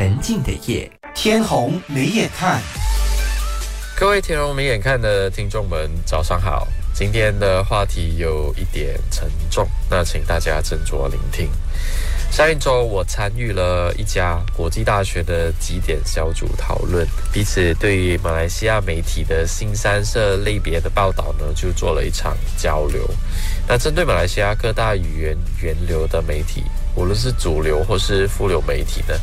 沉静的夜。天虹没眼看，各位天龙没眼看的听众们，早上好。今天的话题有一点沉重，那请大家斟酌聆听。上一周我参与了一家国际大学的几点小组讨论，彼此对于马来西亚媒体的新三色类别的报道呢，就做了一场交流。那针对马来西亚各大语言源流的媒体，无论是主流或是副流媒体呢，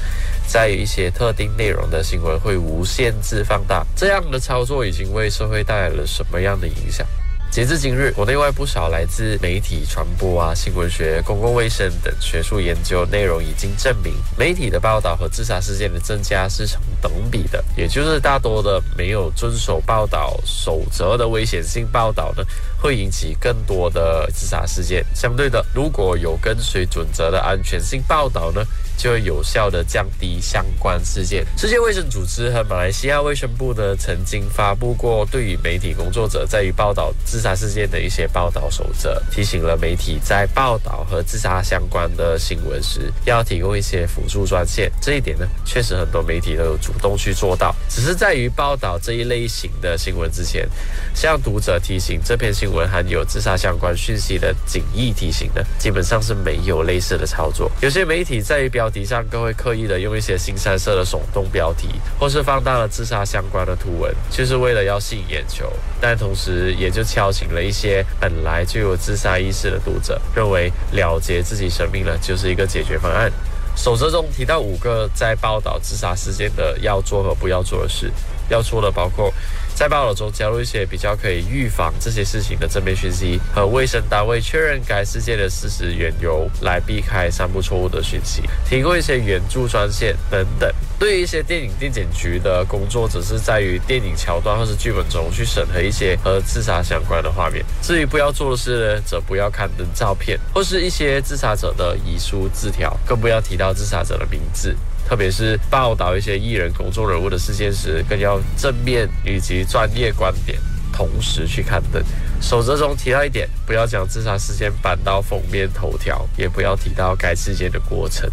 在一些特定内容的新闻会无限制放大，这样的操作已经为社会带来了什么样的影响？截至今日，国内外不少来自媒体传播啊、新闻学、公共卫生等学术研究内容已经证明，媒体的报道和自杀事件的增加是成等比的。也就是大多的没有遵守报道守则的危险性报道呢，会引起更多的自杀事件。相对的，如果有跟随准则的安全性报道呢，就会有效的降低相关事件。世界卫生组织和马来西亚卫生部呢，曾经发布过对于媒体工作者在于报道自杀事件的一些报道守则，提醒了媒体在报道和自杀相关的新闻时，要提供一些辅助专线。这一点呢，确实很多媒体都有主动去做到，只是在于报道这一类型的新闻之前，向读者提醒这篇新闻文含有自杀相关讯息的警义提醒呢，基本上是没有类似的操作。有些媒体在标题上更会刻意的用一些新三色的耸动标题，或是放大了自杀相关的图文，就是为了要吸引眼球，但同时也就敲醒了一些本来就有自杀意识的读者，认为了结自己生命了就是一个解决方案。守则中提到五个在报道自杀事件的要做和不要做的事，要做的包括。在报道中加入一些比较可以预防这些事情的正面讯息，和卫生单位确认该事件的事实缘由，来避开散布错误的讯息，提供一些援助专线等等。对于一些电影电检局的工作，只是在于电影桥段或是剧本中去审核一些和自杀相关的画面。至于不要做的事呢，则不要刊登照片或是一些自杀者的遗书字条，更不要提到自杀者的名字。特别是报道一些艺人、公众人物的事件时，更要正面以及专业观点同时去刊登。守则中提到一点，不要将自杀事件搬到封面头条，也不要提到该事件的过程。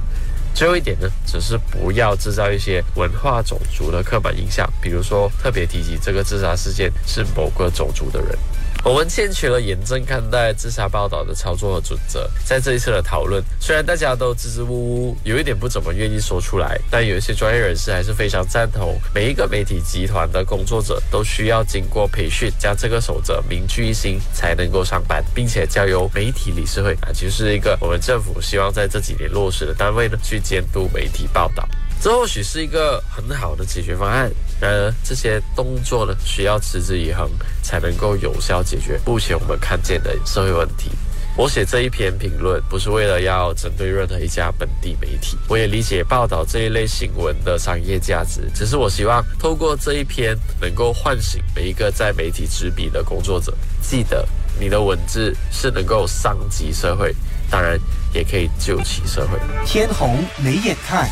最后一点呢，只是不要制造一些文化种族的刻板印象，比如说特别提及这个自杀事件是某个种族的人。我们欠缺了严正看待自杀报道的操作和准则。在这一次的讨论，虽然大家都支支吾吾，有一点不怎么愿意说出来，但有一些专业人士还是非常赞同，每一个媒体集团的工作者都需要经过培训，将这个守则铭记于心，才能够上班，并且交由媒体理事会啊，就是一个我们政府希望在这几年落实的单位呢，去监督媒体报道。这或许是一个很好的解决方案，然而这些动作呢，需要持之以恒，才能够有效解决目前我们看见的社会问题。我写这一篇评论，不是为了要针对任何一家本地媒体，我也理解报道这一类新闻的商业价值，只是我希望透过这一篇，能够唤醒每一个在媒体执笔的工作者，记得你的文字是能够伤及社会，当然也可以救起社会。天红眉眼看。